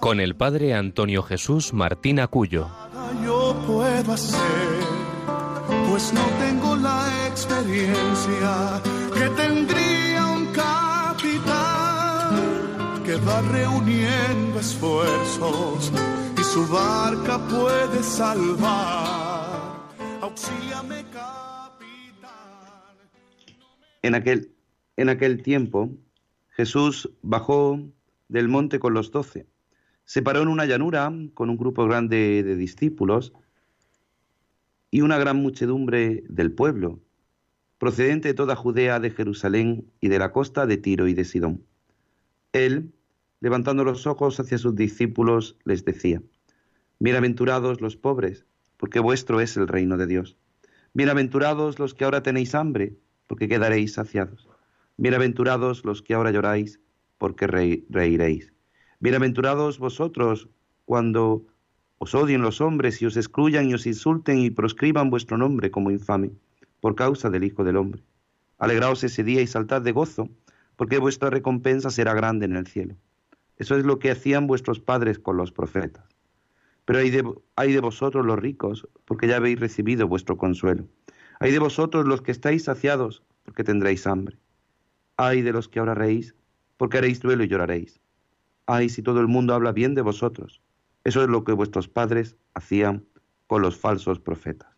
con el padre Antonio Jesús Martín Acuyo. Yo puedo hacer, pues no tengo la experiencia que tendría un capitán que va reuniendo esfuerzos y su barca puede salvar. Auxíame, capitán. En aquel, en aquel tiempo, Jesús bajó del monte con los doce. Se paró en una llanura con un grupo grande de discípulos y una gran muchedumbre del pueblo, procedente de toda Judea, de Jerusalén y de la costa de Tiro y de Sidón. Él, levantando los ojos hacia sus discípulos, les decía, Bienaventurados los pobres, porque vuestro es el reino de Dios. Bienaventurados los que ahora tenéis hambre, porque quedaréis saciados. Bienaventurados los que ahora lloráis, porque reiréis. Bienaventurados vosotros cuando os odien los hombres y os excluyan y os insulten y proscriban vuestro nombre como infame, por causa del Hijo del Hombre. Alegraos ese día y saltad de gozo, porque vuestra recompensa será grande en el cielo. Eso es lo que hacían vuestros padres con los profetas. Pero hay de, hay de vosotros los ricos, porque ya habéis recibido vuestro consuelo. Hay de vosotros los que estáis saciados, porque tendréis hambre. Hay de los que ahora reís, porque haréis duelo y lloraréis. Ay, si todo el mundo habla bien de vosotros. Eso es lo que vuestros padres hacían con los falsos profetas.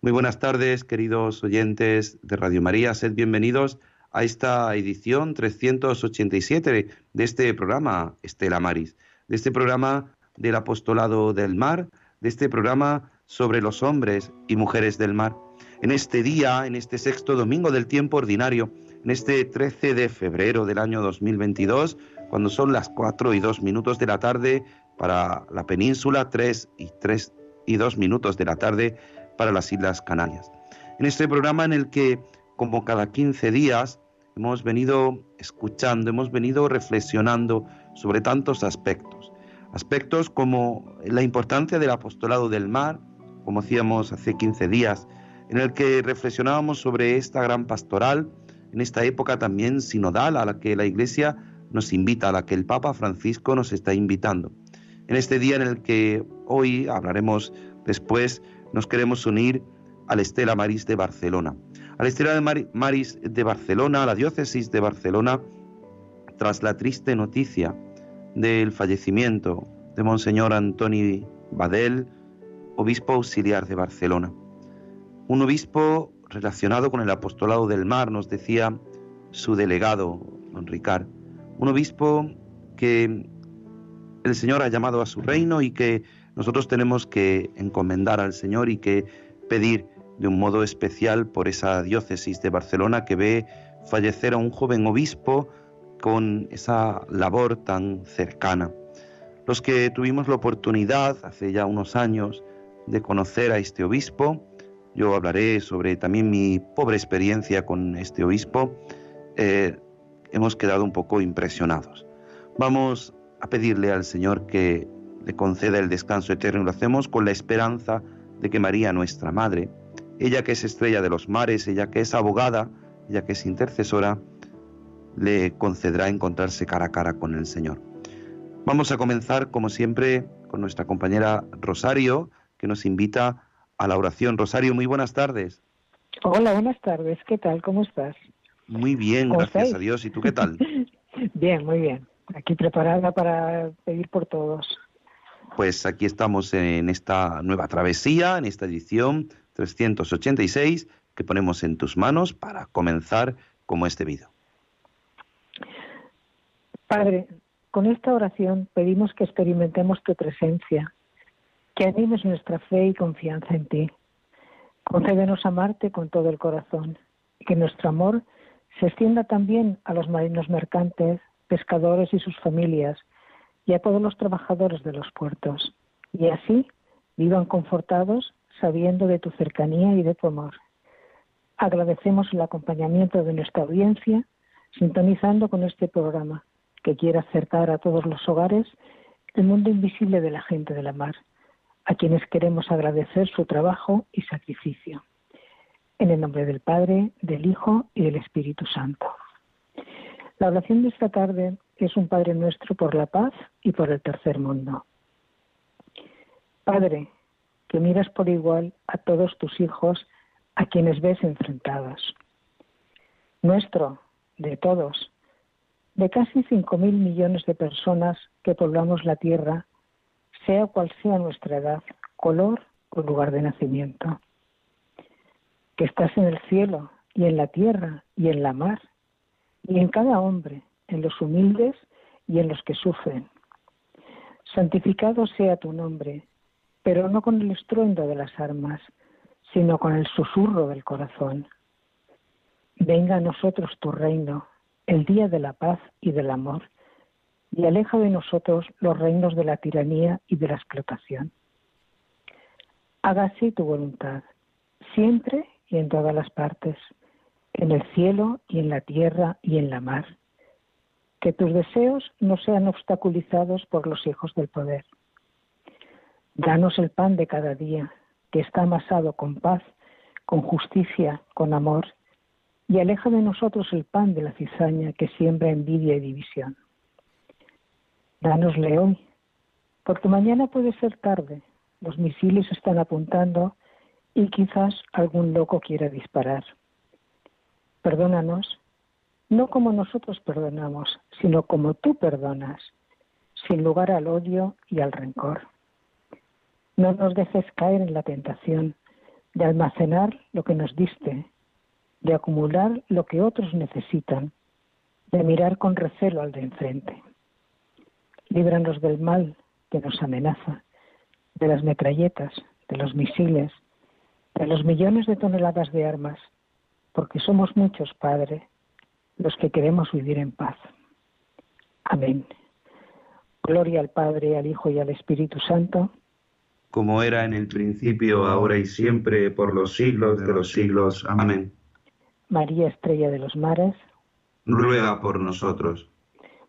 Muy buenas tardes, queridos oyentes de Radio María. Sed bienvenidos a esta edición 387 de este programa Estela Maris, de este programa del apostolado del mar, de este programa sobre los hombres y mujeres del mar. En este día, en este sexto domingo del tiempo ordinario, en este 13 de febrero del año 2022, cuando son las 4 y 2 minutos de la tarde para la península, 3 y 3 y 2 minutos de la tarde para las Islas Canarias. En este programa en el que, como cada 15 días, hemos venido escuchando, hemos venido reflexionando sobre tantos aspectos. Aspectos como la importancia del apostolado del mar, como hacíamos hace 15 días, en el que reflexionábamos sobre esta gran pastoral, en esta época también sinodal a la que la Iglesia nos invita, a la que el Papa Francisco nos está invitando. En este día en el que hoy hablaremos después, nos queremos unir a la Estela Maris de Barcelona. A la Estela Maris de Barcelona, a la diócesis de Barcelona, tras la triste noticia del fallecimiento de Monseñor Antoni Badel, obispo auxiliar de Barcelona. Un obispo relacionado con el apostolado del mar, nos decía su delegado, don Ricard, un obispo que el Señor ha llamado a su reino y que nosotros tenemos que encomendar al Señor y que pedir de un modo especial por esa diócesis de Barcelona que ve fallecer a un joven obispo con esa labor tan cercana. Los que tuvimos la oportunidad hace ya unos años de conocer a este obispo, yo hablaré sobre también mi pobre experiencia con este obispo. Eh, hemos quedado un poco impresionados. Vamos a pedirle al Señor que le conceda el descanso eterno y lo hacemos con la esperanza de que María, nuestra Madre, ella que es estrella de los mares, ella que es abogada, ella que es intercesora, le concederá encontrarse cara a cara con el Señor. Vamos a comenzar, como siempre, con nuestra compañera Rosario, que nos invita a la oración. Rosario, muy buenas tardes. Hola, buenas tardes. ¿Qué tal? ¿Cómo estás? Muy bien, gracias a Dios. ¿Y tú qué tal? bien, muy bien. Aquí preparada para pedir por todos. Pues aquí estamos en esta nueva travesía, en esta edición 386 que ponemos en tus manos para comenzar como este vídeo. Padre, con esta oración pedimos que experimentemos tu presencia, que animes nuestra fe y confianza en ti. Concédenos amarte con todo el corazón y que nuestro amor se extienda también a los marinos mercantes, pescadores y sus familias, y a todos los trabajadores de los puertos, y así vivan confortados sabiendo de tu cercanía y de tu amor. Agradecemos el acompañamiento de nuestra audiencia, sintonizando con este programa que quiere acercar a todos los hogares el mundo invisible de la gente de la mar, a quienes queremos agradecer su trabajo y sacrificio. En el nombre del Padre, del Hijo y del Espíritu Santo. La oración de esta tarde es un Padre nuestro por la paz y por el tercer mundo. Padre, que miras por igual a todos tus hijos a quienes ves enfrentados. Nuestro, de todos, de casi cinco mil millones de personas que poblamos la tierra, sea cual sea nuestra edad, color o lugar de nacimiento. Que estás en el cielo y en la tierra y en la mar y en cada hombre, en los humildes y en los que sufren. Santificado sea tu nombre, pero no con el estruendo de las armas, sino con el susurro del corazón. Venga a nosotros tu reino, el día de la paz y del amor, y aleja de nosotros los reinos de la tiranía y de la explotación. Hágase tu voluntad, siempre en todas las partes, en el cielo y en la tierra y en la mar. Que tus deseos no sean obstaculizados por los hijos del poder. Danos el pan de cada día, que está amasado con paz, con justicia, con amor, y aleja de nosotros el pan de la cizaña que siembra envidia y división. Danosle hoy, porque mañana puede ser tarde, los misiles están apuntando y quizás algún loco quiera disparar. Perdónanos, no como nosotros perdonamos, sino como tú perdonas, sin lugar al odio y al rencor. No nos dejes caer en la tentación de almacenar lo que nos diste, de acumular lo que otros necesitan, de mirar con recelo al de enfrente. Líbranos del mal que nos amenaza, de las metralletas, de los misiles, de los millones de toneladas de armas, porque somos muchos, Padre, los que queremos vivir en paz. Amén. Gloria al Padre, al Hijo y al Espíritu Santo como era en el principio, ahora y siempre, por los siglos de los siglos. Amén. María Estrella de los Mares, ruega por nosotros.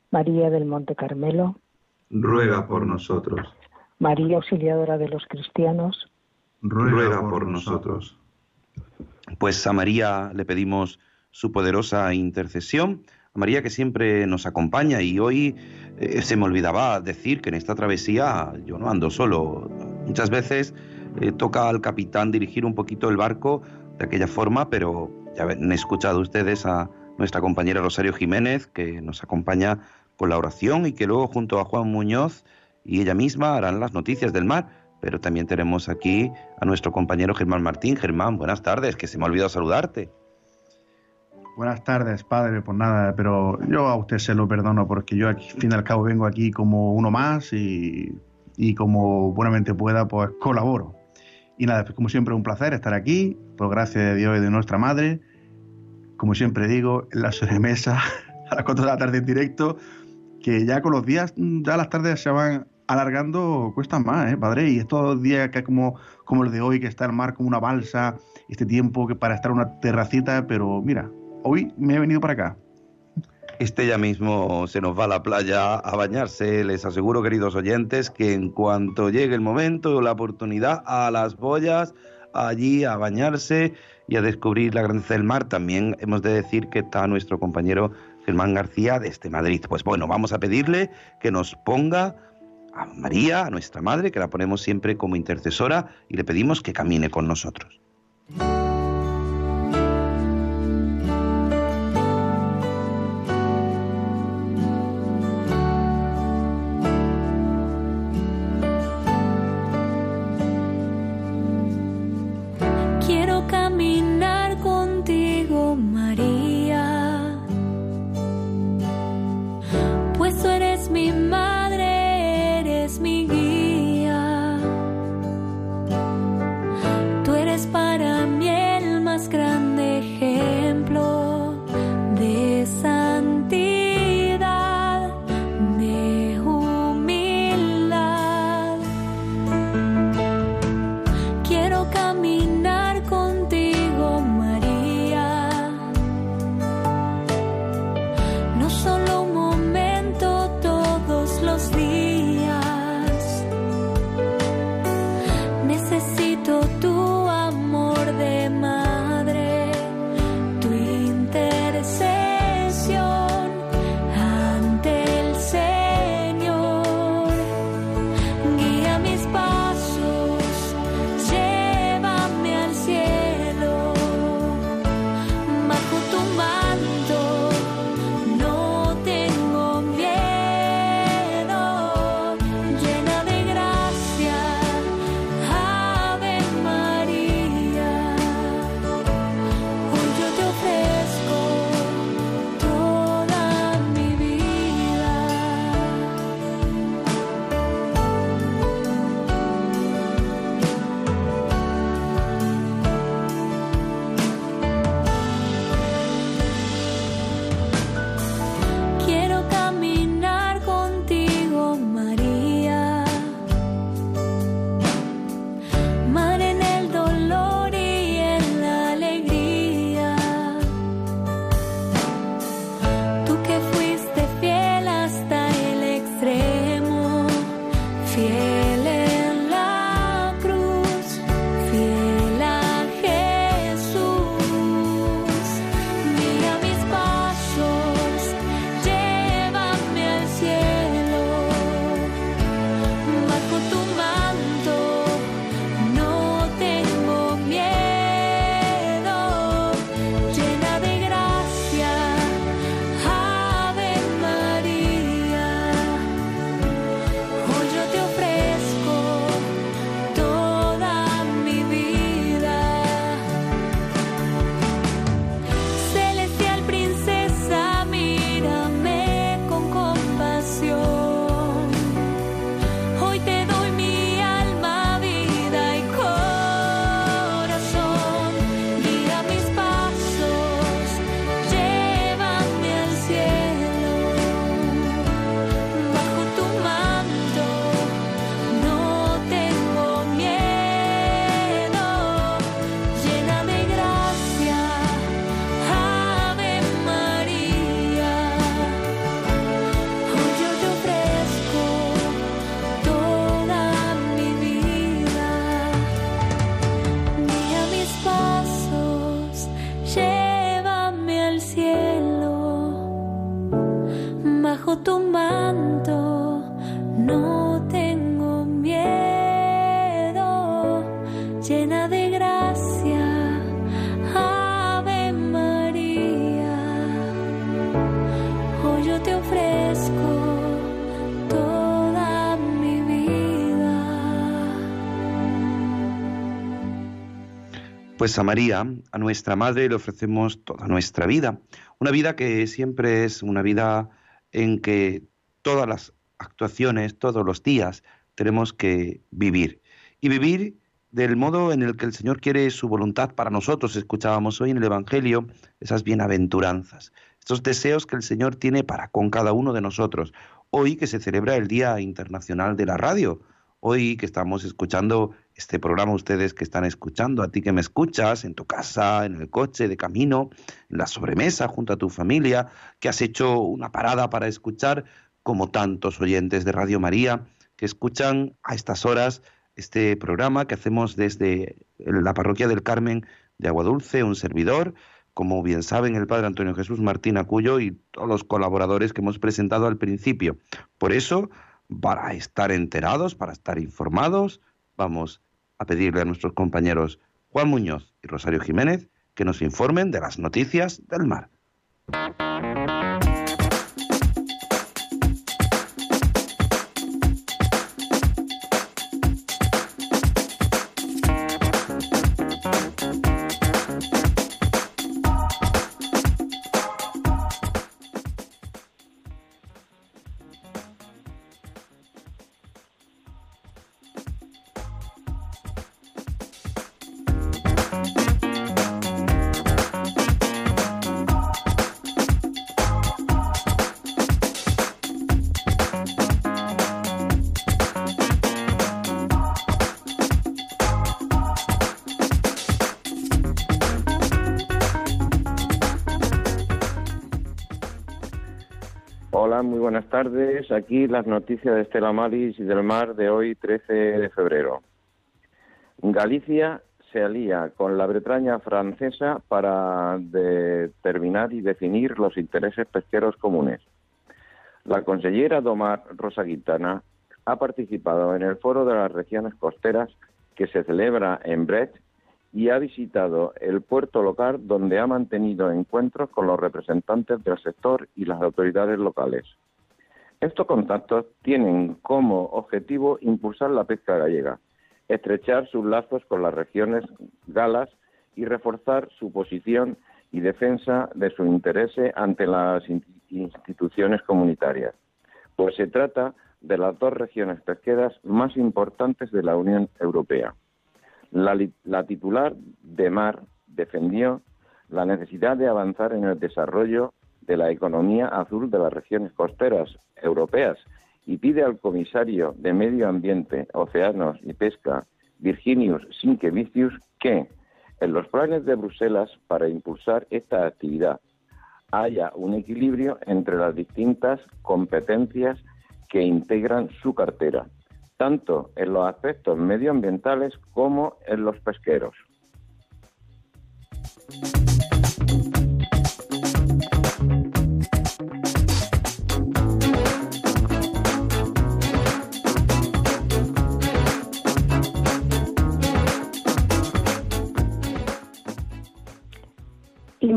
María del Monte Carmelo, ruega por nosotros. María Auxiliadora de los Cristianos, ruega por nosotros. Pues a María le pedimos su poderosa intercesión, a María que siempre nos acompaña y hoy eh, se me olvidaba decir que en esta travesía yo no ando solo, Muchas veces eh, toca al capitán dirigir un poquito el barco de aquella forma, pero ya han escuchado ustedes a nuestra compañera Rosario Jiménez, que nos acompaña con la oración y que luego junto a Juan Muñoz y ella misma harán las noticias del mar. Pero también tenemos aquí a nuestro compañero Germán Martín. Germán, buenas tardes, que se me ha olvidado saludarte. Buenas tardes, padre, pues nada, pero yo a usted se lo perdono porque yo al fin y al cabo vengo aquí como uno más y y como buenamente pueda, pues colaboro. Y nada, pues como siempre un placer estar aquí, por gracia de Dios y de nuestra madre. Como siempre digo, en la sobremesa a las 4 de la tarde en directo, que ya con los días, ya las tardes se van alargando, cuestan más, ¿eh, padre? Y estos días que como, como el de hoy, que está el mar como una balsa, este tiempo que para estar una terracita, pero mira, hoy me he venido para acá este ya mismo se nos va a la playa a bañarse. Les aseguro, queridos oyentes, que en cuanto llegue el momento, la oportunidad, a las boyas, allí a bañarse y a descubrir la grandeza del mar. También hemos de decir que está nuestro compañero Germán García desde Madrid. Pues bueno, vamos a pedirle que nos ponga a María, a nuestra madre, que la ponemos siempre como intercesora, y le pedimos que camine con nosotros. Pues a María, a nuestra Madre, le ofrecemos toda nuestra vida. Una vida que siempre es una vida en que todas las actuaciones, todos los días, tenemos que vivir. Y vivir del modo en el que el Señor quiere su voluntad para nosotros. Escuchábamos hoy en el Evangelio esas bienaventuranzas, estos deseos que el Señor tiene para con cada uno de nosotros. Hoy que se celebra el Día Internacional de la Radio, hoy que estamos escuchando este programa, ustedes que están escuchando, a ti que me escuchas en tu casa, en el coche, de camino, en la sobremesa, junto a tu familia, que has hecho una parada para escuchar, como tantos oyentes de Radio María que escuchan a estas horas este programa que hacemos desde la parroquia del Carmen de Aguadulce, un servidor, como bien saben, el Padre Antonio Jesús Martín Acuyo y todos los colaboradores que hemos presentado al principio. Por eso, para estar enterados, para estar informados, vamos a pedirle a nuestros compañeros Juan Muñoz y Rosario Jiménez que nos informen de las noticias del mar. Tardes. Aquí las noticias de Estela Maris y del mar de hoy, 13 de febrero. Galicia se alía con la Bretaña francesa para determinar y definir los intereses pesqueros comunes. La consellera Domar Rosa Guitana ha participado en el Foro de las Regiones Costeras que se celebra en Brest y ha visitado el puerto local donde ha mantenido encuentros con los representantes del sector y las autoridades locales. Estos contactos tienen como objetivo impulsar la pesca gallega, estrechar sus lazos con las regiones galas y reforzar su posición y defensa de su interés ante las instituciones comunitarias, pues se trata de las dos regiones pesqueras más importantes de la Unión Europea. La, titular de Mar defendió la necesidad de avanzar en el desarrollo de la economía azul de las regiones costeras europeas y pide al comisario de Medio Ambiente, Océanos y Pesca, Virginius Sinkevicius, que en los planes de Bruselas para impulsar esta actividad haya un equilibrio entre las distintas competencias que integran su cartera tanto en los aspectos medioambientales como en los pesqueros.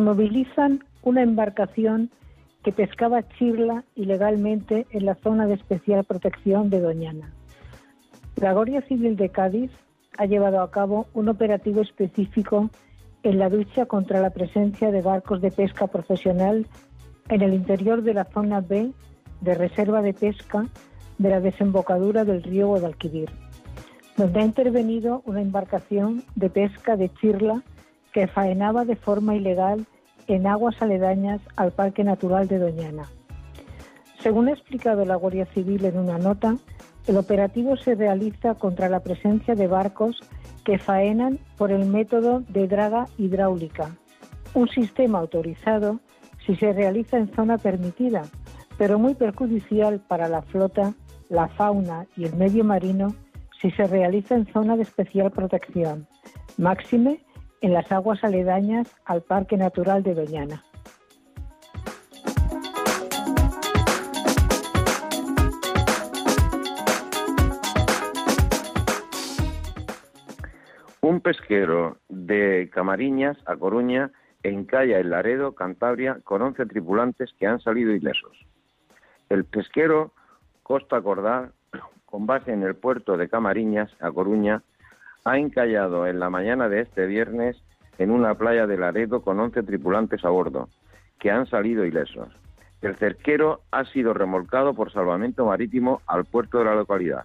Inmovilizan una embarcación que pescaba chirla ilegalmente en la zona de especial protección de Doñana. La Guardia Civil de Cádiz ha llevado a cabo un operativo específico en la lucha contra la presencia de barcos de pesca profesional en el interior de la zona B de reserva de pesca de la desembocadura del río Guadalquivir, donde ha intervenido una embarcación de pesca de chirla que faenaba de forma ilegal en aguas aledañas al Parque Natural de Doñana. Según ha explicado la Guardia Civil en una nota, el operativo se realiza contra la presencia de barcos que faenan por el método de draga hidráulica, un sistema autorizado si se realiza en zona permitida, pero muy perjudicial para la flota, la fauna y el medio marino si se realiza en zona de especial protección, máxime en las aguas aledañas al Parque Natural de Doñana. Un pesquero de Camariñas a Coruña encalla el Laredo, Cantabria, con 11 tripulantes que han salido ilesos. El pesquero Costa Cordal, con base en el puerto de Camariñas a Coruña, ha encallado en la mañana de este viernes en una playa de Laredo con 11 tripulantes a bordo, que han salido ilesos. El cerquero ha sido remolcado por salvamento marítimo al puerto de la localidad.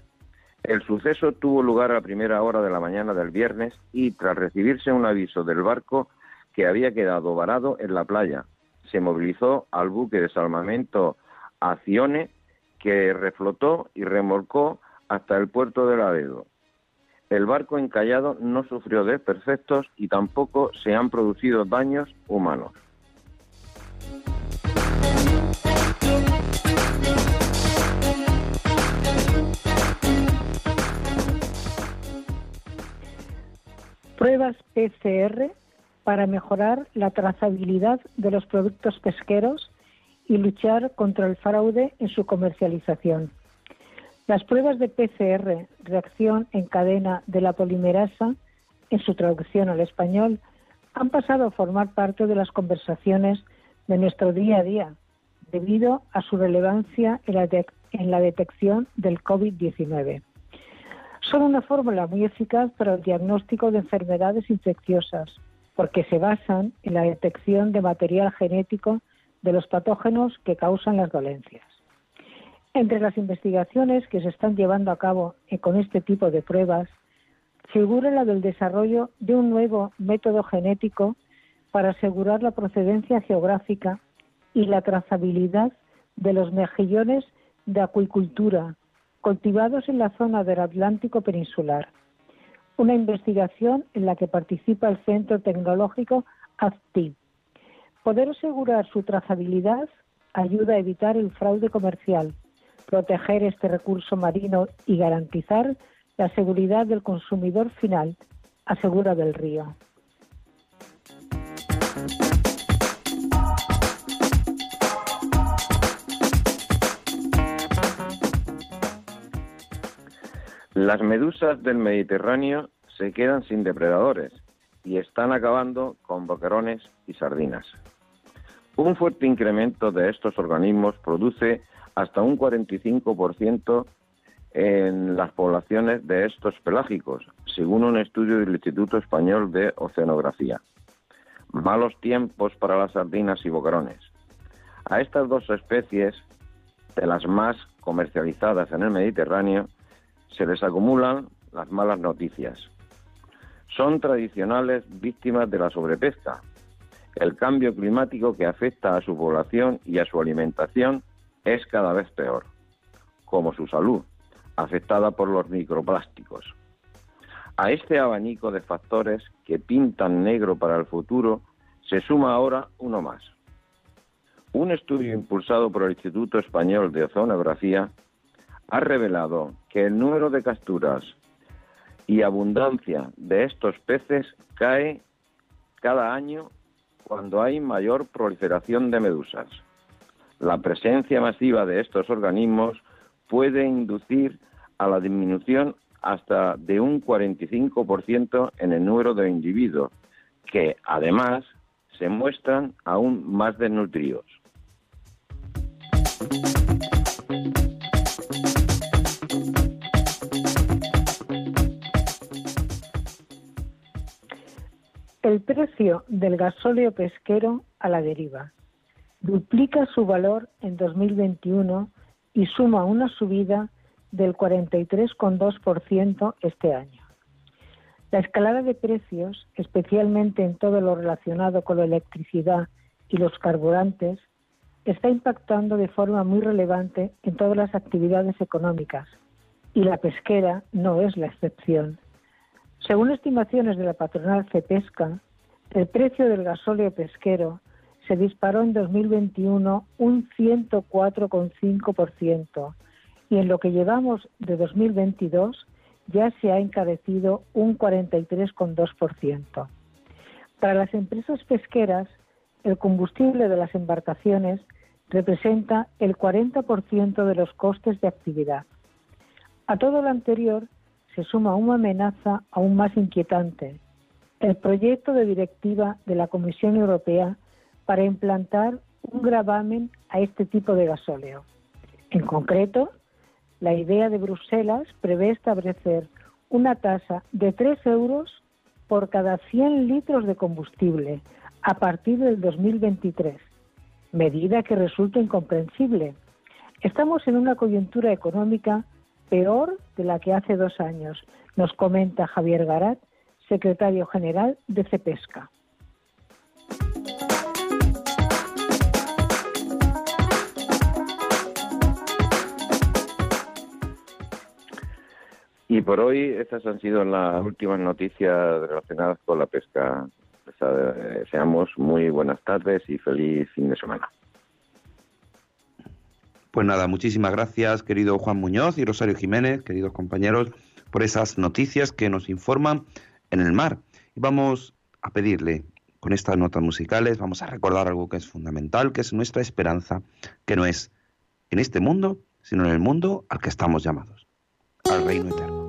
El suceso tuvo lugar a primera hora de la mañana del viernes y tras recibirse un aviso del barco que había quedado varado en la playa, se movilizó al buque de salvamento Acione que reflotó y remolcó hasta el puerto de Laredo. El barco encallado no sufrió desperfectos y tampoco se han producido daños humanos. Pruebas PCR para mejorar la trazabilidad de los productos pesqueros y luchar contra el fraude en su comercialización. Las pruebas de PCR, reacción en cadena de la polimerasa, en su traducción al español, han pasado a formar parte de las conversaciones de nuestro día a día, debido a su relevancia en la, en la detección del COVID-19. Son una fórmula muy eficaz para el diagnóstico de enfermedades infecciosas, porque se basan en la detección de material genético de los patógenos que causan las dolencias. Entre las investigaciones que se están llevando a cabo con este tipo de pruebas, figura la del desarrollo de un nuevo método genético para asegurar la procedencia geográfica y la trazabilidad de los mejillones de acuicultura cultivados en la zona del Atlántico peninsular. Una investigación en la que participa el Centro Tecnológico AFTI. Poder asegurar su trazabilidad ayuda a evitar el fraude comercial, proteger este recurso marino y garantizar la seguridad del consumidor final, asegura del río. Las medusas del Mediterráneo se quedan sin depredadores y están acabando con boquerones y sardinas. Un fuerte incremento de estos organismos produce hasta un 45% en las poblaciones de estos pelágicos, según un estudio del Instituto Español de Oceanografía. Malos tiempos para las sardinas y boquerones. A estas dos especies, de las más comercializadas en el Mediterráneo, se les acumulan las malas noticias. Son tradicionales víctimas de la sobrepesca. El cambio climático que afecta a su población y a su alimentación es cada vez peor, como su salud, afectada por los microplásticos. A este abanico de factores que pintan negro para el futuro se suma ahora uno más. Un estudio impulsado por el Instituto Español de Oceanografía ha revelado que el número de capturas y abundancia de estos peces cae cada año cuando hay mayor proliferación de medusas. La presencia masiva de estos organismos puede inducir a la disminución hasta de un 45% en el número de individuos, que además se muestran aún más desnutridos. El precio del gasóleo pesquero a la deriva duplica su valor en 2021 y suma una subida del 43,2% este año. La escalada de precios, especialmente en todo lo relacionado con la electricidad y los carburantes, está impactando de forma muy relevante en todas las actividades económicas y la pesquera no es la excepción. Según estimaciones de la patronal Cepesca, el precio del gasóleo pesquero se disparó en 2021 un 104,5% y en lo que llevamos de 2022 ya se ha encarecido un 43,2%. Para las empresas pesqueras, el combustible de las embarcaciones representa el 40% de los costes de actividad. A todo lo anterior se suma una amenaza aún más inquietante, el proyecto de directiva de la Comisión Europea para implantar un gravamen a este tipo de gasóleo. En concreto, la idea de Bruselas prevé establecer una tasa de 3 euros por cada 100 litros de combustible a partir del 2023, medida que resulta incomprensible. Estamos en una coyuntura económica peor de la que hace dos años, nos comenta Javier Garat, secretario general de CEPESCA. Y por hoy estas han sido las últimas noticias relacionadas con la pesca. Les deseamos muy buenas tardes y feliz fin de semana. Pues nada, muchísimas gracias, querido Juan Muñoz y Rosario Jiménez, queridos compañeros, por esas noticias que nos informan en el mar. Y vamos a pedirle, con estas notas musicales, vamos a recordar algo que es fundamental, que es nuestra esperanza, que no es en este mundo, sino en el mundo al que estamos llamados, al reino eterno.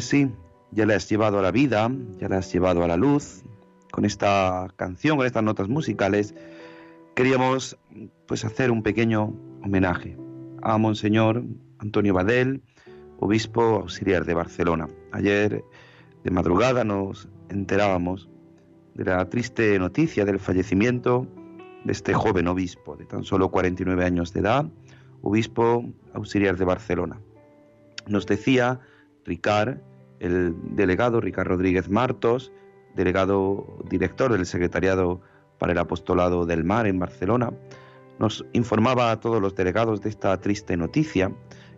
Pues sí, ya le has llevado a la vida, ya le has llevado a la luz. Con esta canción, con estas notas musicales, queríamos pues hacer un pequeño homenaje a Monseñor Antonio Badel, obispo auxiliar de Barcelona. Ayer de madrugada nos enterábamos de la triste noticia del fallecimiento de este joven obispo de tan solo 49 años de edad, obispo auxiliar de Barcelona. Nos decía Ricard, el delegado Ricard Rodríguez Martos, delegado director del Secretariado para el Apostolado del Mar en Barcelona, nos informaba a todos los delegados de esta triste noticia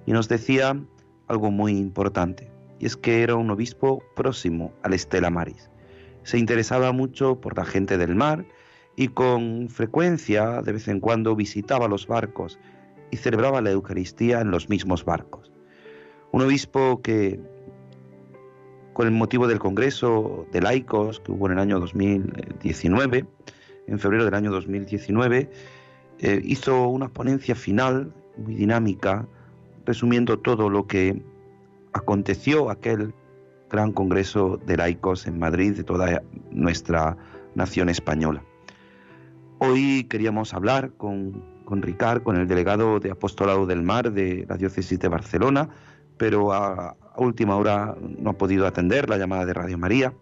y nos decía algo muy importante, y es que era un obispo próximo al Estela Maris. Se interesaba mucho por la gente del mar y con frecuencia, de vez en cuando, visitaba los barcos y celebraba la Eucaristía en los mismos barcos. Un obispo que, con el motivo del Congreso de Laicos que hubo en el año 2019, en febrero del año 2019, eh, hizo una ponencia final muy dinámica, resumiendo todo lo que aconteció aquel gran Congreso de Laicos en Madrid de toda nuestra nación española. Hoy queríamos hablar con, con Ricard, con el delegado de Apostolado del Mar de la Diócesis de Barcelona, pero a, última hora no ha podido atender la llamada de Radio María,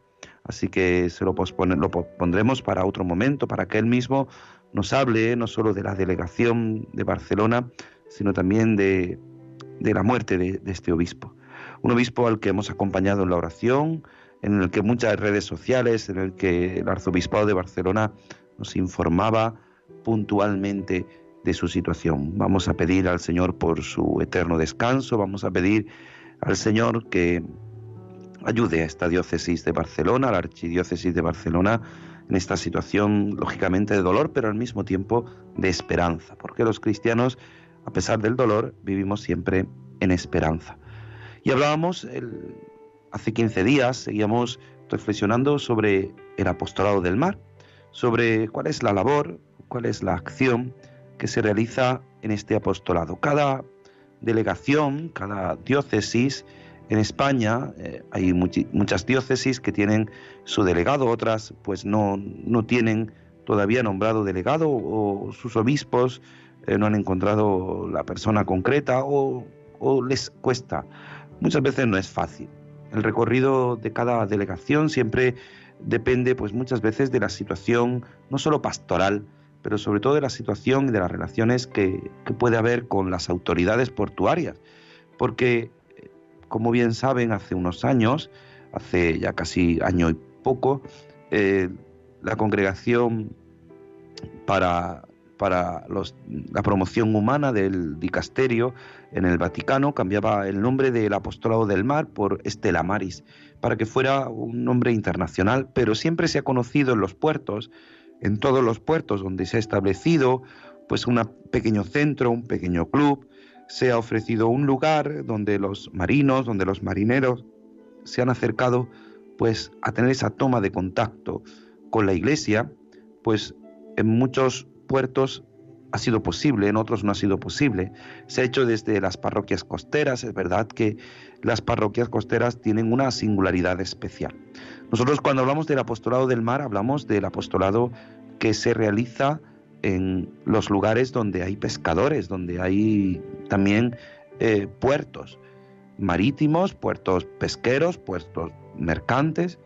así que se lo, pospone, pondremos para otro momento, para que él mismo nos hable no solo de la delegación de Barcelona, sino también de, de la muerte de, de, este obispo. Un obispo al que hemos acompañado en la oración, en el que muchas redes sociales, en el que el arzobispado de Barcelona nos informaba puntualmente de su situación. Vamos a pedir al Señor por su eterno descanso, vamos a pedir al Señor que ayude a esta diócesis de Barcelona, a la archidiócesis de Barcelona, en esta situación, lógicamente, de dolor, pero al mismo tiempo de esperanza, porque los cristianos, a pesar del dolor, vivimos siempre en esperanza. Y hablábamos hace 15 días, seguíamos reflexionando sobre el apostolado del mar, sobre cuál es la labor, cuál es la acción que se realiza en este apostolado. Cada delegación, cada diócesis, en España eh, hay muchas diócesis que tienen su delegado, otras pues no, no tienen todavía nombrado delegado o sus obispos eh, no han encontrado la persona concreta o, o les cuesta. Muchas veces no es fácil. El recorrido de cada delegación siempre depende pues muchas veces de la situación no solo pastoral, pero sobre todo de la situación y de las relaciones que, puede haber con las autoridades portuarias. Porque como bien saben, hace unos años, hace ya casi año y poco, eh, la congregación para, para la promoción humana del dicasterio en el Vaticano cambiaba el nombre del apostolado del mar por Estela Maris, para que fuera un nombre internacional, pero siempre se ha conocido en los puertos, en todos los puertos donde se ha establecido, pues un pequeño centro, un pequeño club, se ha ofrecido un lugar donde los marinos, donde los marineros se han acercado pues a tener esa toma de contacto con la iglesia, pues en muchos puertos ha sido posible, en otros no ha sido posible. Se ha hecho desde las parroquias costeras, es verdad que las parroquias costeras tienen una singularidad especial. Nosotros cuando hablamos del apostolado del mar hablamos del apostolado que se realiza en los lugares donde hay pescadores, donde hay también eh, puertos marítimos, puertos pesqueros, puertos mercantes,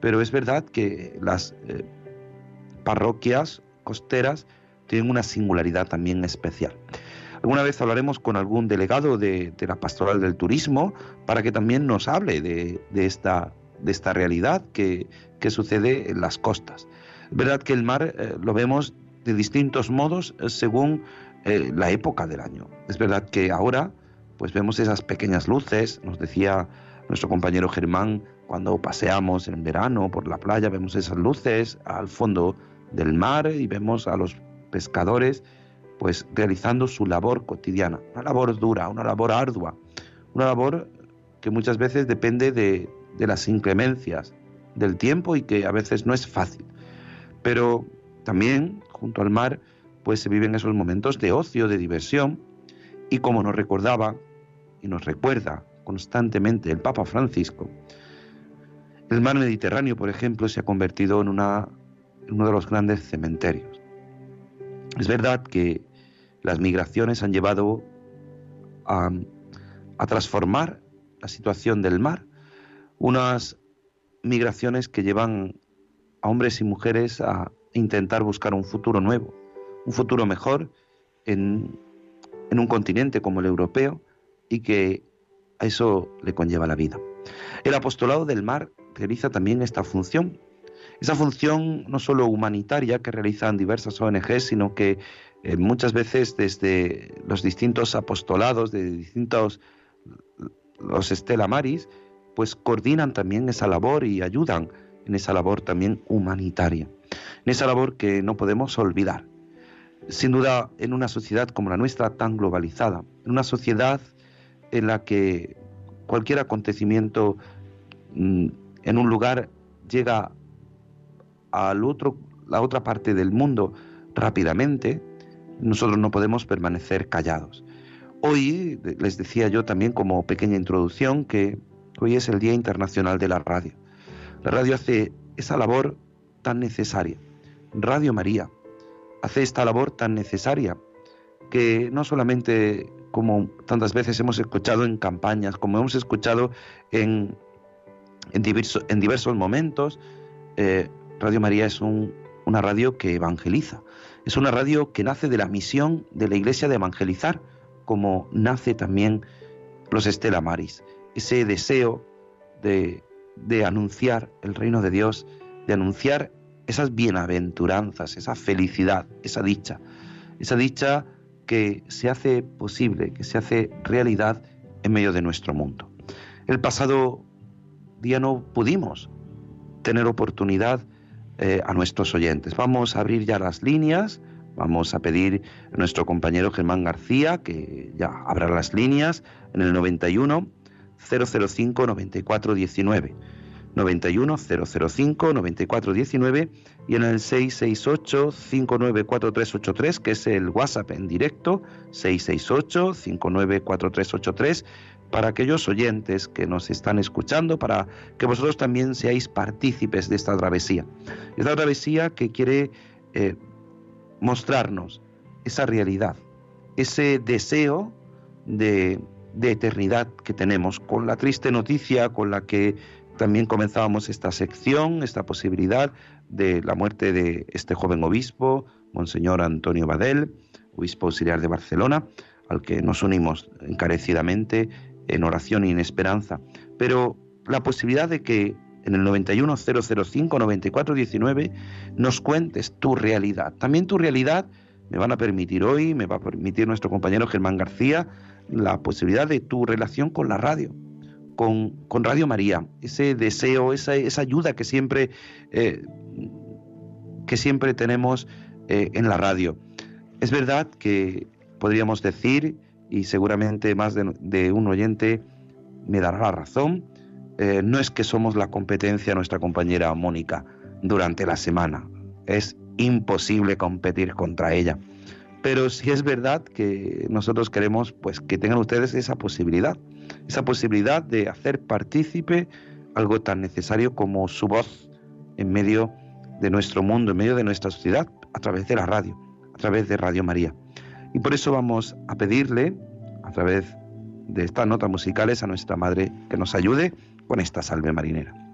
pero es verdad que las eh, parroquias costeras tienen una singularidad también especial. Alguna vez hablaremos con algún delegado de, la pastoral del turismo para que también nos hable de, esta, realidad que, sucede en las costas. Es verdad que el mar eh, lo vemos de distintos modos eh, según eh, la época del año. Es verdad que ahora pues vemos esas pequeñas luces, nos decía nuestro compañero Germán, cuando paseamos en verano por la playa, vemos esas luces al fondo del mar y vemos a los pescadores pues realizando su labor cotidiana, una labor dura, una labor ardua, una labor que muchas veces depende de, las inclemencias del tiempo y que a veces no es fácil. Pero también junto al mar, pues se viven esos momentos de ocio, de diversión, y como nos recordaba y nos recuerda constantemente el Papa Francisco, el mar Mediterráneo, por ejemplo, se ha convertido en uno de los grandes cementerios. Es verdad que las migraciones han llevado a, transformar la situación del mar, unas migraciones que llevan a hombres y mujeres a, intentar buscar un futuro nuevo, un futuro mejor en, un continente como el europeo y que a eso le conlleva la vida. El apostolado del mar realiza también esta función, esa función no solo humanitaria que realizan diversas ONG, sino que eh, muchas veces desde los distintos apostolados, de distintos los Estela Maris, pues coordinan también esa labor y ayudan en esa labor también humanitaria, en esa labor que no podemos olvidar. Sin duda, en una sociedad como la nuestra, tan globalizada, en una sociedad en la que cualquier acontecimiento mm, en un lugar llega al otro, la otra parte del mundo rápidamente, nosotros no podemos permanecer callados. Hoy, les decía yo también como pequeña introducción, que hoy es el Día Internacional de la Radio. La radio hace esa labor tan necesaria. Radio María hace esta labor tan necesaria que no solamente como tantas veces hemos escuchado en campañas, como hemos escuchado en, en, diversos momentos, eh, Radio María es una radio que evangeliza, es una radio que nace de la misión de la Iglesia de evangelizar, como nace también los Estela Maris, ese deseo de, de anunciar el reino de Dios, de anunciar esas bienaventuranzas, esa felicidad, esa dicha, esa dicha que se hace posible, que se hace realidad en medio de nuestro mundo. El pasado día no pudimos tener oportunidad eh, a nuestros oyentes. Vamos a abrir ya las líneas, vamos a pedir a nuestro compañero Germán García que ya abra las líneas en el 91 005 94 19. 91 005 94 19 y en el 668 594383 que es el WhatsApp en directo 668 594383 para aquellos oyentes que nos están escuchando, para que vosotros también seáis partícipes de esta travesía. Esta travesía que quiere eh, mostrarnos esa realidad, ese deseo de, de eternidad que tenemos, con la triste noticia con la que también comenzábamos esta sección, esta posibilidad de la muerte de este joven obispo, Monseñor Antonio Badel, obispo auxiliar de Barcelona, al que nos unimos encarecidamente en oración y en esperanza, pero la posibilidad de que en el 91005-9419 nos cuentes tu realidad. También tu realidad me van a permitir hoy, me va a permitir nuestro compañero Germán García, la posibilidad de tu relación con la radio, con, con Radio María, ese deseo, esa, esa ayuda que siempre, eh, que siempre tenemos eh, en la radio. Es verdad que podríamos decir y seguramente más de, un oyente me dará la razón. Eh, no es que somos la competencia nuestra compañera Mónica durante la semana, es imposible competir contra ella. Pero sí es verdad que nosotros queremos pues que tengan ustedes esa posibilidad, esa posibilidad de hacer partícipe algo tan necesario como su voz en medio de nuestro mundo, en medio de nuestra sociedad, a través de la radio, a través de Radio María. Y por eso vamos a pedirle, a través de estas notas musicales, a nuestra Madre que nos ayude con esta salve marinera.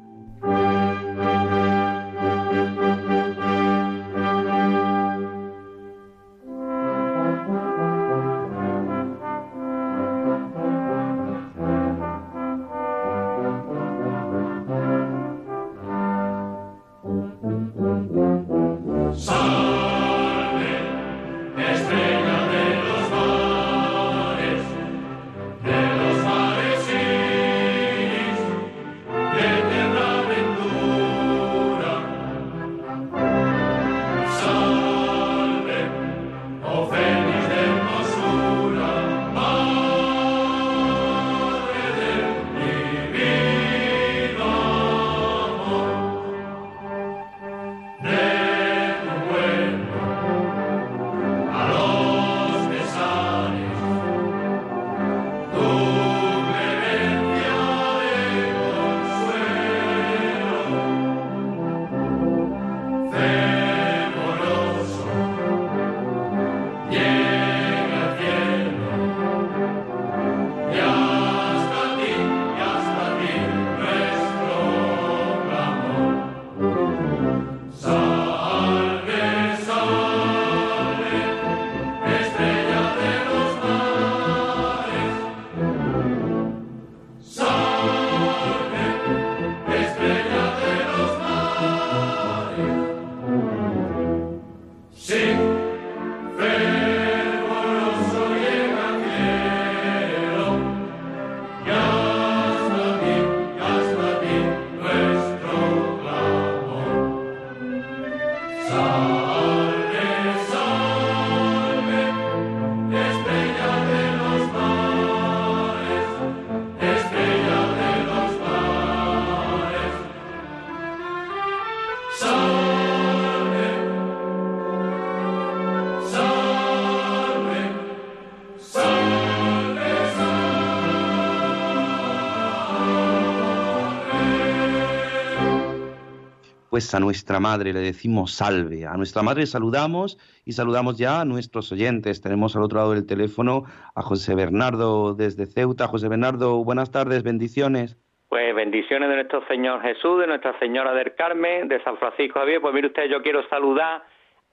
Pues a nuestra madre le decimos salve. A nuestra madre saludamos y saludamos ya a nuestros oyentes. Tenemos al otro lado del teléfono a José Bernardo desde Ceuta. José Bernardo, buenas tardes, bendiciones. Pues bendiciones de nuestro Señor Jesús, de Nuestra Señora del Carmen, de San Francisco Javier. Pues mire usted, yo quiero saludar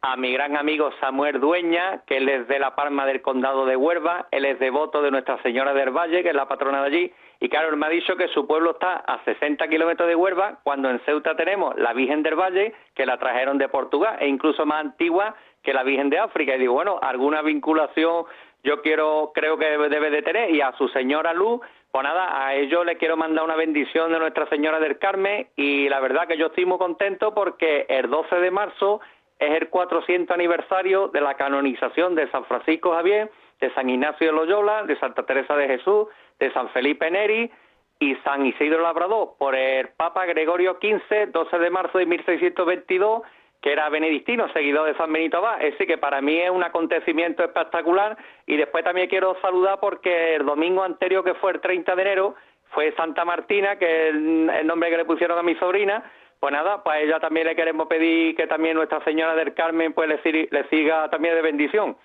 a mi gran amigo Samuel Dueña, que él es de la Palma del Condado de Huelva, él es devoto de Nuestra Señora del Valle, que es la patrona de allí, y claro, él me ha dicho que su pueblo está a 60 kilómetros de Huelva, cuando en Ceuta tenemos la Virgen del Valle, que la trajeron de Portugal, e incluso más antigua que la Virgen de África. Y digo, bueno, alguna vinculación yo quiero, creo que debe de tener, y a su señora Luz, pues nada, a ellos le quiero mandar una bendición de Nuestra Señora del Carmen, y la verdad que yo estoy muy contento porque el 12 de marzo es el 400 aniversario de la canonización de San Francisco Javier, de San Ignacio de Loyola, de Santa Teresa de Jesús, de San Felipe Neri y San Isidro Labrador por el Papa Gregorio XV, 12 de marzo de 1622, que era benedictino, seguidor de San Benito Abad. Ese que para mí es un acontecimiento espectacular y después también quiero saludar porque el domingo anterior, que fue el 30 de enero, fue Santa Martina, que es el nombre que le pusieron a mi sobrina, pues nada, pues a ella también le queremos pedir que también Nuestra Señora del Carmen pues le, le siga también de bendición.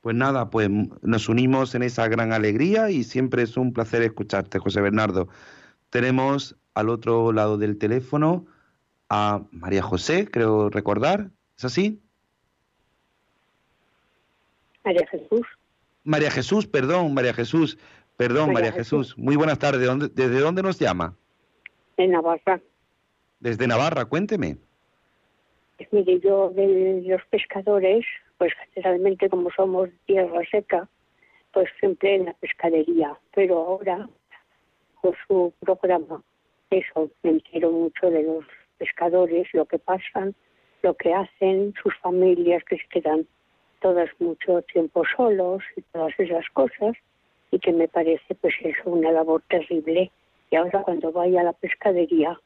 Pues nada, pues nos unimos en esa gran alegría y siempre es un placer escucharte, José Bernardo. Tenemos al otro lado del teléfono a María José, creo recordar, ¿es así? María Jesús. María Jesús, perdón, María Jesús, perdón, María, Jesús. Muy buenas tardes, ¿desde dónde nos llama? En Navarra. Desde Navarra, cuénteme. Mire, yo de los pescadores pues generalmente como somos tierra seca, pues siempre en la pescadería. Pero ahora, con su programa, eso, me entero mucho de los pescadores, lo que pasan, lo que hacen, sus familias que se quedan todas mucho tiempo solos y todas esas cosas, y que me parece pues eso una labor terrible. Y ahora cuando vaya a la pescadería,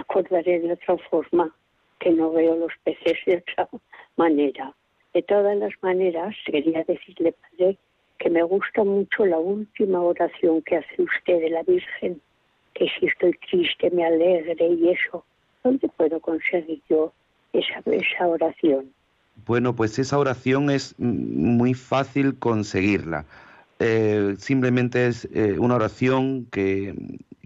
acordaré de otra forma, que no veo los peces de otra manera. De todas las maneras, quería decirle, Padre, que me gusta mucho la última oración que hace usted de la Virgen, que si estoy triste me alegre y eso. ¿Dónde puedo conseguir yo esa, esa oración? Bueno, pues esa oración es muy fácil conseguirla. Eh, simplemente es eh, una oración que,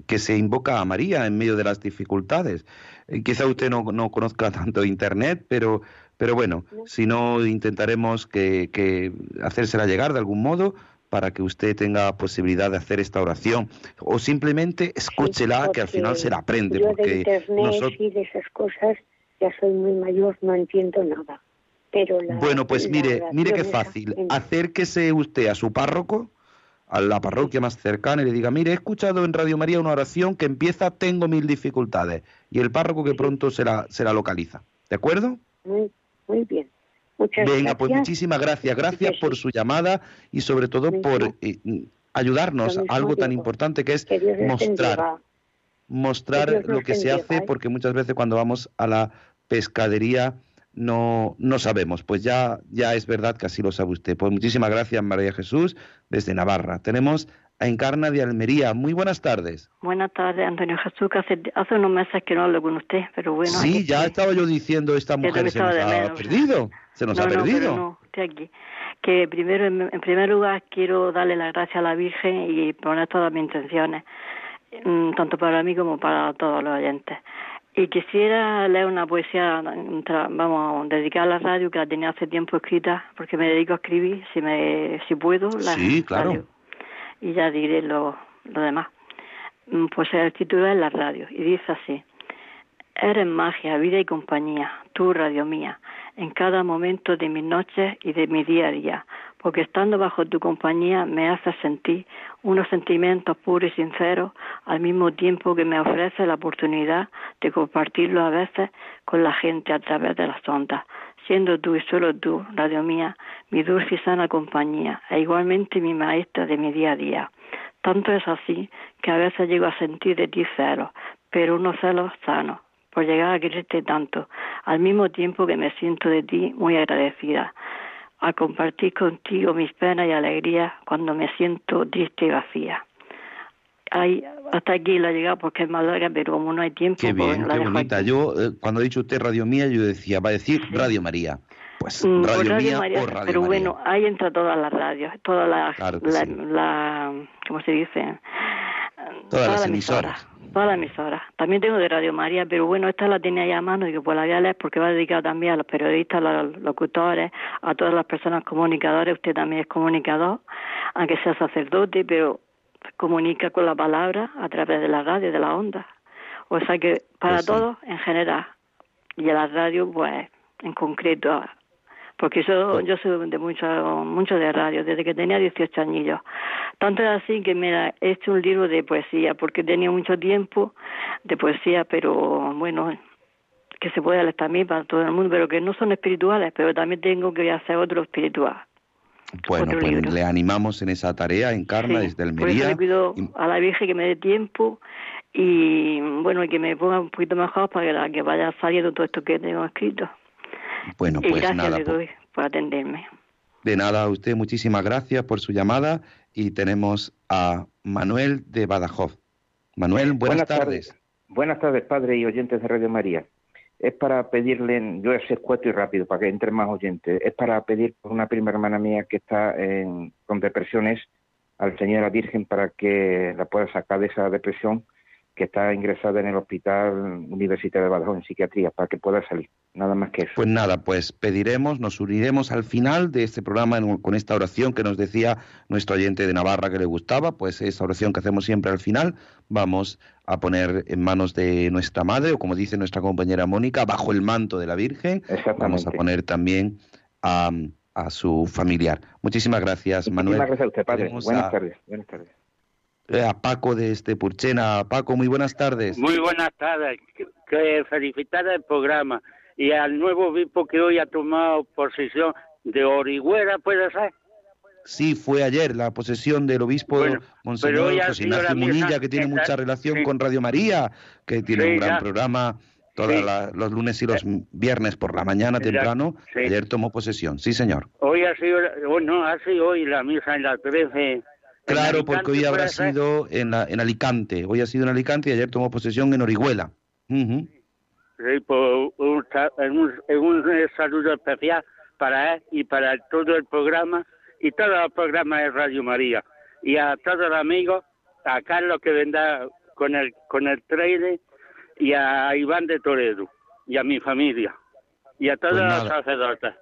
que, se invoca a María en medio de las dificultades. Eh, quizá usted no, no conozca tanto Internet, pero pero bueno, si no, intentaremos que, que hacérsela llegar de algún modo para que usted tenga posibilidad de hacer esta oración. O simplemente escúchela que al final se la aprende yo de internet y de esas cosas ya soy muy mayor no entiendo nada. Pero bueno pues mire mire qué fácil. acérquese usted a su párroco a la parroquia más cercana y le diga mire he escuchado en Radio María una oración que empieza tengo mil dificultades y el párroco que pronto se la, se la localiza de acuerdo muy muy bien. Muchas Venga, pues muchísimas gracias. Gracias por su llamada y sobre todo por eh, ayudarnos a algo tan importante que es mostrar. Mostrar lo que se hace, ¿eh? porque muchas veces cuando vamos a la pescadería no, no sabemos. Pues ya, ya es verdad que así lo sabe usted. Pues muchísimas gracias, María Jesús, desde Navarra. Tenemos a Encarna de Almería. Muy buenas tardes. Buenas tardes, Antonio Jesús, que hace, hace unos meses que no hablo con usted, pero bueno. Sí, ya estaba yo diciendo, esta mujer se nos ha perdido, se nos ha perdido. No, estoy aquí. Que primero, en, primer lugar, quiero darle las gracias a la Virgen y poner todas mis intenciones, mm, tanto para mí como para todos los oyentes. Y quisiera leer una poesía, vamos, dedicada a la radio, que la tenía hace tiempo escrita, porque me dedico a escribir, si me si puedo. La sí, claro y ya diré lo, lo demás. Mm, pues el título es La radio y dice así. Eres magia, vida y compañía, tú radio mía, en cada momento de mis noches y de mi día a día, porque estando bajo tu compañía me hace sentir unos sentimientos puros y sinceros, al mismo tiempo que me ofrece la oportunidad de compartirlo a veces con la gente a través de las ondas, siendo tú y solo tú, Radio Mía, mi dulce y sana compañía, e igualmente mi maestra de mi día a día. Tanto es así que a veces llego a sentir de ti celos, pero unos celos sanos, por llegar a quererte tanto, al mismo tiempo que me siento de ti muy agradecida, a compartir contigo mis penas y alegrías cuando me siento triste y vacía. Hasta aquí la he llegado porque es más larga, pero como no hay tiempo, Qué pues bien, la qué bonita. aquí. Yo, eh, cuando ha dicho usted Radio Mía, yo decía, va a decir Radio María. Pues Mm, Radio, pues Radio Mía María, o Radio pero María. bueno, ahí entra todas las radios, todas las, Claro que la, sí. la- ¿cómo se dice? Todas las emisoras. Todas las emisoras. También tengo de Radio María, pero bueno, esta la tenía ya a mano y que pues la voy a leer porque va dedicada también a los periodistas, a los locutores, a todas las personas comunicadores. Usted también es comunicador, aunque sea sacerdote, pero comunica con la palabra a través de la radio, de la onda. O sea que para Pues sí. todos en general. Y a la radio, pues, en concreto, porque yo, yo soy de mucho, mucho de radio, desde que tenía 18 añillos. Tanto es así que me he hecho un libro de poesía, porque tenía mucho tiempo de poesía, pero bueno, que se puede leer también para todo el mundo, pero que no son espirituales, pero también tengo que hacer otro espiritual. Bueno, otro pues libro. le animamos en esa tarea, Encarna, Sí, desde Almería. le pido a la Virgen que me dé tiempo y bueno, y que me ponga un poquito mejor para que, la- que vaya saliendo todo esto que tengo escrito. Bueno, y pues gracias nada, le pues, doy por atenderme. de nada a usted, muchísimas gracias por su llamada. Y tenemos a Manuel de Badajoz. Manuel, buenas, tardes. Buenas tardes, padre y oyentes de Radio María. Es para pedirle, yo sé escueto y rápido para que entren más oyentes, es para pedir por una prima hermana mía que está en- con depresiones al Señor la Virgen para que la pueda sacar de esa depresión que está ingresada en el Hospital Universitario de Badajoz en psiquiatría para que pueda salir. Nada más que eso. Pues nada, pues pediremos, nos uniremos al final de este programa en- con esta oración que nos decía nuestro oyente de Navarra que le gustaba, pues esa oración que hacemos siempre al final, vamos a poner en manos de nuestra madre, o como dice nuestra compañera Mónica, bajo el manto de la Virgen, vamos a poner también a, a su familiar. Muchísimas gracias, Manuel. Muchísimas gracias a usted, padre. Buenas a- tardes. Buenas tardes. Eh, a Paco de este Purchena. Paco, muy buenas tardes. Muy buenas tardes. Que- Que felicitar el programa y al nuevo obispo que hoy ha tomado posesión de Orihuela, ¿puede ser? Sí, fue ayer la posesión del obispo Bueno, Monseñor José Ignacio Munilla, que tiene esta- mucha relación sí. con Radio María, que tiene Sí, un gran ya. programa todos Sí. los lunes y los viernes por la mañana temprano. Ayer tomó posesión, sí señor. Hoy ha sido, oh, no, ha sido hoy la misa en la 13. Claro, porque hoy habrá sido en, la- en Alicante. Hoy ha sido en Alicante y ayer tomó posesión en Orihuela. Ujú. Sí, pues, un, saludo especial para él y para todo el programa y todos los programas de Radio María. Y a todos los amigos, a Carlos que vendrá con el, con el trailer y a Iván de Toledo y a mi familia y a todos Pues los sacerdotes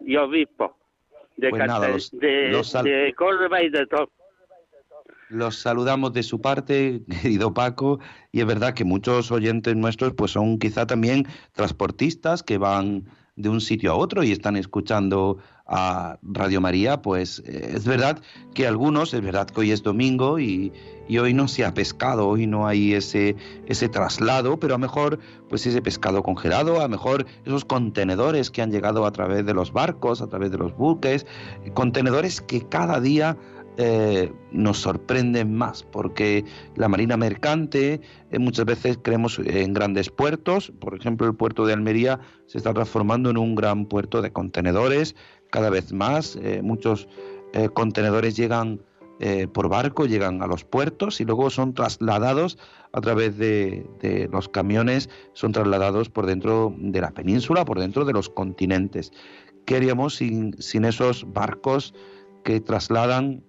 y obispos de, Pues nada, Carte- los- de, los sal- de Córdoba y de todo. Los saludamos de su parte, querido Paco, y es verdad que muchos oyentes nuestros pues son quizá también transportistas que van de un sitio a otro y están escuchando a Radio María, pues eh, es verdad que algunos, es verdad que hoy es domingo y, y hoy no se ha pescado, hoy no hay ese, ese traslado, pero a mejor pues ese pescado congelado, a mejor esos contenedores que han llegado a través de los barcos, a través de los buques, contenedores que cada día eh, nos sorprenden más, porque la marina mercante eh, muchas veces creemos en grandes puertos, por ejemplo el puerto de Almería se está transformando en un gran puerto de contenedores, cada vez más eh, muchos contenedores llegan por barco, llegan a los puertos y luego son trasladados a través de, de los camiones, son trasladados por dentro de la península, por dentro de los continentes. ¿Qué haríamos sin esos barcos que trasladan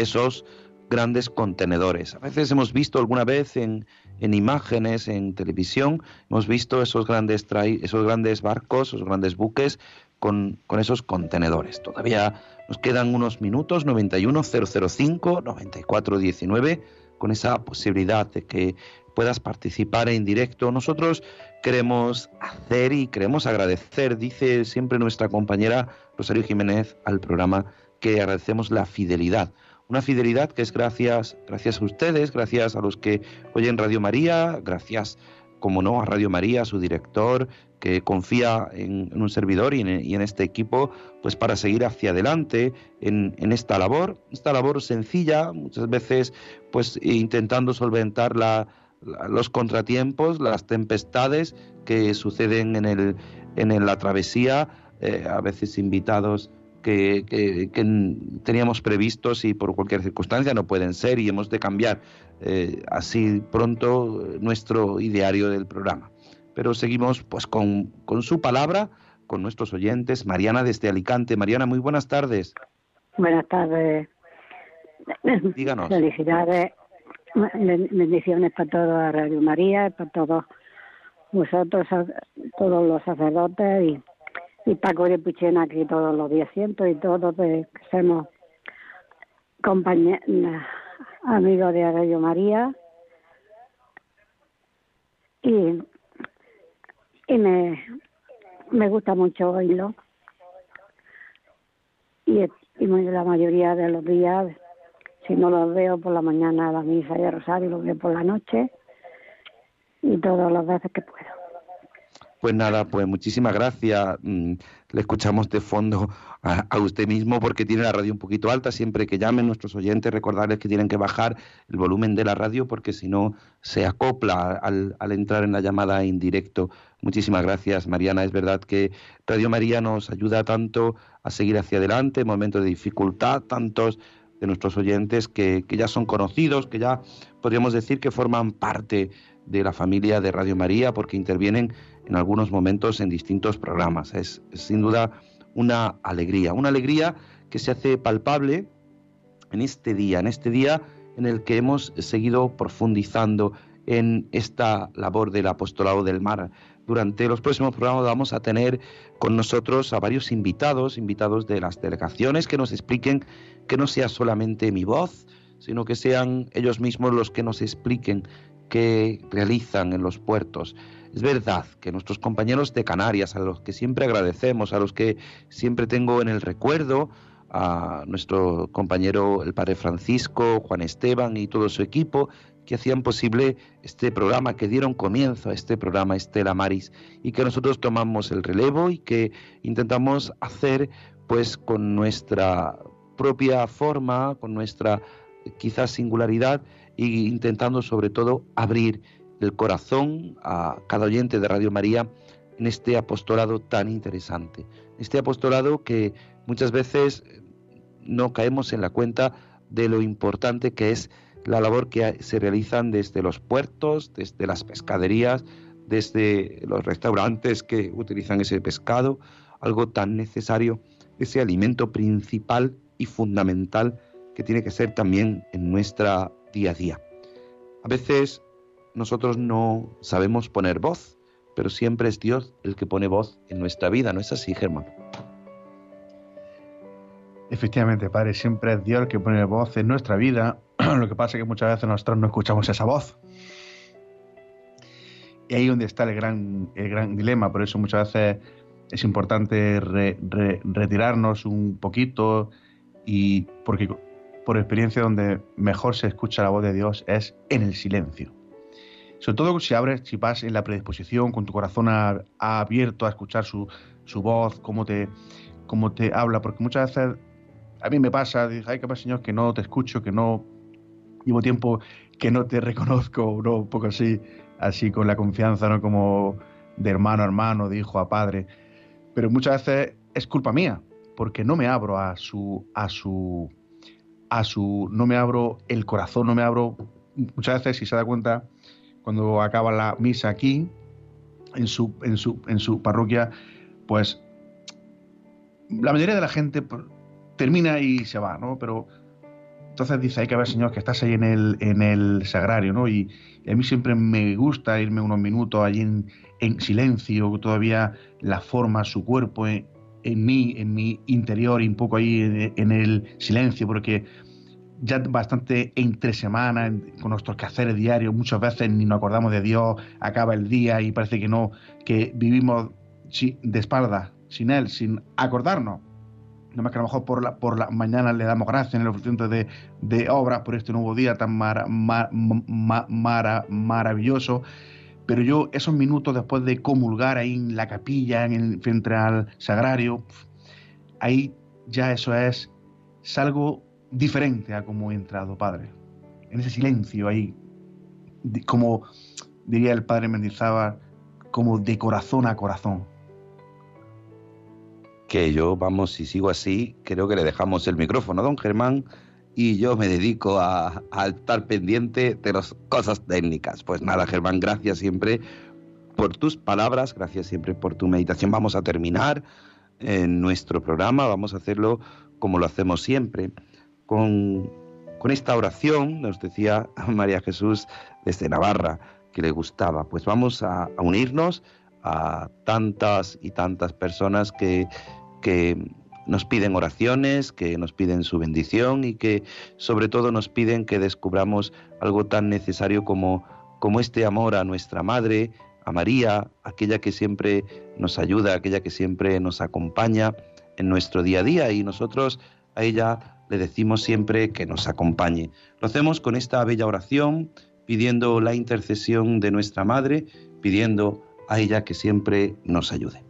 esos grandes contenedores. A veces hemos visto alguna vez en, en imágenes, en televisión, hemos visto esos grandes, esos grandes barcos, esos grandes buques con, con esos contenedores. Todavía nos quedan unos minutos, 91 005 94 19 con esa posibilidad de que puedas participar en directo. Nosotros queremos hacer y queremos agradecer, dice siempre nuestra compañera Rosario Jiménez al programa, que agradecemos la fidelidad. Una fidelidad que es gracias, gracias a ustedes, gracias a los que oyen Radio María, gracias, como no, a Radio María, a su director, que confía en, un servidor y en, este equipo, pues para seguir hacia adelante en, esta labor, esta labor sencilla, muchas veces pues intentando solventar la, los contratiempos, las tempestades que suceden en, el, en la travesía, eh, a veces invitados que, teníamos previstos y por cualquier circunstancia no pueden ser y hemos de cambiar eh, así pronto nuestro ideario del programa. Pero seguimos pues con, con su palabra, con nuestros oyentes. Mariana desde Alicante. Mariana, muy buenas tardes. Buenas tardes. Díganos. Felicidades bendiciones para toda Radio María, para todos vosotros, todos los sacerdotes y, y Paco de Puchena aquí todos los días siento y todos que somos compañeros, amigos de Radio María. Y, y me, me gusta mucho oírlo. Y, y la mayoría de los días si no los veo por la mañana a la misa y a Rosario, los veo por la noche. Y todas las veces que puedo. Pues nada, pues muchísimas gracias. Mm, le escuchamos de fondo a, usted mismo porque tiene la radio un poquito alta. Siempre que llamen nuestros oyentes, recordarles que tienen que bajar el volumen de la radio porque si no se acopla al, al entrar en la llamada en directo. Muchísimas gracias, Mariana. Es verdad que Radio María nos ayuda tanto a seguir hacia adelante en momentos de dificultad, tantos de nuestros oyentes que, ya son conocidos, que ya podríamos decir que forman parte de la familia de Radio María porque intervienen en algunos momentos en distintos programas. Es, sin duda una alegría, una alegría que se hace palpable en este día, en este día en el que hemos seguido profundizando en esta labor del apostolado del mar. Durante los próximos programas vamos a tener con nosotros a varios invitados, invitados de las delegaciones, que nos expliquen que no sea solamente mi voz, sino que sean ellos mismos los que nos expliquen qué realizan en los puertos. Es verdad que nuestros compañeros de Canarias, a los que siempre agradecemos, a los que siempre tengo en el recuerdo, a nuestro compañero el padre Francisco, Juan Esteban y todo su equipo, que hacían posible este programa, que dieron comienzo a este programa Estela Maris y que nosotros tomamos el relevo y que intentamos hacer pues con nuestra propia forma, con nuestra quizás singularidad e intentando sobre todo abrir el corazón a cada oyente de Radio María en este apostolado tan interesante. Este apostolado que muchas veces no caemos en la cuenta de lo importante que es la labor que se realizan desde los puertos, desde las pescaderías, desde los restaurantes que utilizan ese pescado, algo tan necesario, ese alimento principal y fundamental que tiene que ser también en nuestra día a día. A veces nosotros no sabemos poner voz, pero siempre es Dios el que pone voz en nuestra vida, ¿no es así, Germán? Efectivamente, Padre, siempre es Dios el que pone voz en nuestra vida. Lo que pasa es que muchas veces nosotros no escuchamos esa voz. Y ahí donde está el gran, el gran dilema. Por eso muchas veces es importante retirarnos un poquito, y porque por experiencia donde mejor se escucha la voz de Dios es en el silencio. Sobre todo si abres, si vas en la predisposición, con tu corazón abierto a escuchar su, su voz, cómo te, cómo te habla, porque muchas veces a mí me pasa, digo, ay, capaz Señor, que no te escucho, que no llevo tiempo que no te reconozco, ¿no? un poco así, así con la confianza, ¿no? Como de hermano a hermano, de hijo a padre. Pero muchas veces es culpa mía, porque no me abro a su, a su, a su, no me abro el corazón, no me abro, muchas veces, si se da cuenta, cuando acaba la misa aquí, en su, en su, en su parroquia, pues la mayoría de la gente pues, termina y se va, ¿no? Pero entonces dice, hay que ver, Señor, que estás ahí en el, en el sagrario, ¿no? Y, a mí siempre me gusta irme unos minutos allí en, en silencio, todavía la forma, su cuerpo, en mí, en mi interior y un poco ahí en, el silencio, porque ya bastante entre semana, en- con nuestros quehaceres diarios, muchas veces ni nos acordamos de Dios, acaba el día y parece que no, que vivimos de espaldas, sin Él, sin acordarnos. No más que a lo mejor por la, por la mañana le damos gracias en el ofrecimiento de, de obras por este nuevo día tan mara- ma- ma- mara- maravilloso. Pero yo, esos minutos después de comulgar ahí en la capilla, en el, frente al sagrario, ahí ya eso es, salgo diferente a como he entrado, Padre. En ese silencio ahí, como diría el Padre Mendizábal, como de corazón a corazón. que yo, vamos, si sigo así, creo que le dejamos el micrófono a don Germán y yo me dedico a, estar pendiente de las cosas técnicas. Pues nada, Germán, gracias siempre por tus palabras, gracias siempre por tu meditación. Vamos a terminar en nuestro programa, vamos a hacerlo como lo hacemos siempre, con, con esta oración, nos decía María Jesús desde Navarra, que le gustaba. Pues vamos a, a unirnos a tantas y tantas personas que, que nos piden oraciones, que nos piden su bendición y que sobre todo nos piden que descubramos algo tan necesario como, este amor a nuestra Madre, a María, aquella que siempre nos ayuda, aquella que siempre nos acompaña en nuestro día a día y nosotros a ella le decimos siempre que nos acompañe. Lo hacemos con esta bella oración, pidiendo la intercesión de nuestra Madre, pidiendo a ella que siempre nos ayude.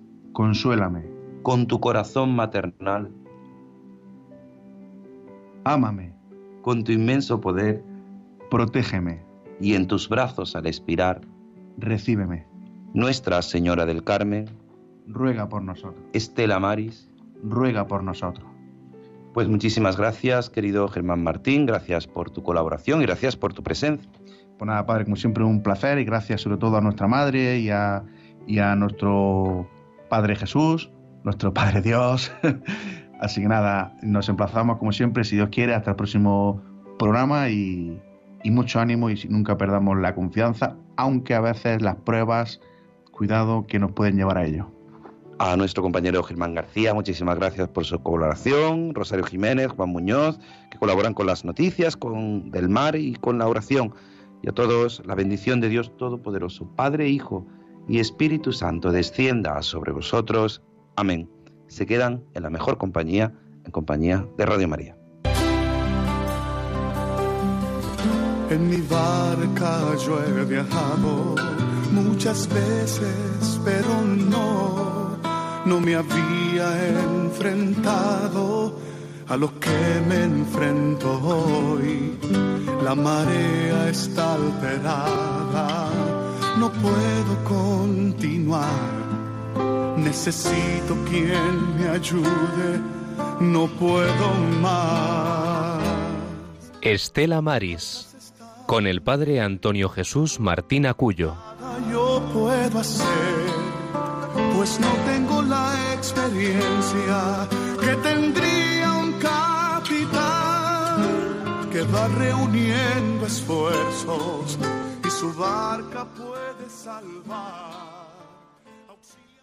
Consuélame. Con tu corazón maternal. Ámame. Con tu inmenso poder. Protégeme. Y en tus brazos al expirar. Recíbeme. Nuestra Señora del Carmen. Ruega por nosotros. Estela Maris. Ruega por nosotros. Pues muchísimas gracias, querido Germán Martín. Gracias por tu colaboración y gracias por tu presencia. Pues nada, Padre, como siempre un placer y gracias sobre todo a nuestra Madre y a, y a nuestro Padre Jesús, nuestro Padre Dios. Así que nada, nos emplazamos como siempre, si Dios quiere, hasta el próximo programa y, y mucho ánimo y nunca perdamos la confianza, aunque a veces las pruebas, cuidado, que nos pueden llevar a ello. A nuestro compañero Germán García, muchísimas gracias por su colaboración. Rosario Jiménez, Juan Muñoz, que colaboran con las noticias, con Del Mar y con la oración. Y a todos, la bendición de Dios Todopoderoso, Padre, Hijo y Espíritu Santo, descienda sobre vosotros. Amén. Se quedan en la mejor compañía, en compañía de Radio María. En mi barca yo he viajado muchas veces, pero no, no me había enfrentado a lo que me enfrento hoy. La marea está alterada, no puedo continuar. Necesito quien me ayude, no puedo más. Estela Maris, con el padre Antonio Jesús Martín Acuyo. yo puedo hacer, pues no tengo la experiencia que tendría un capitán que va reuniendo esfuerzos su barca puede salvar.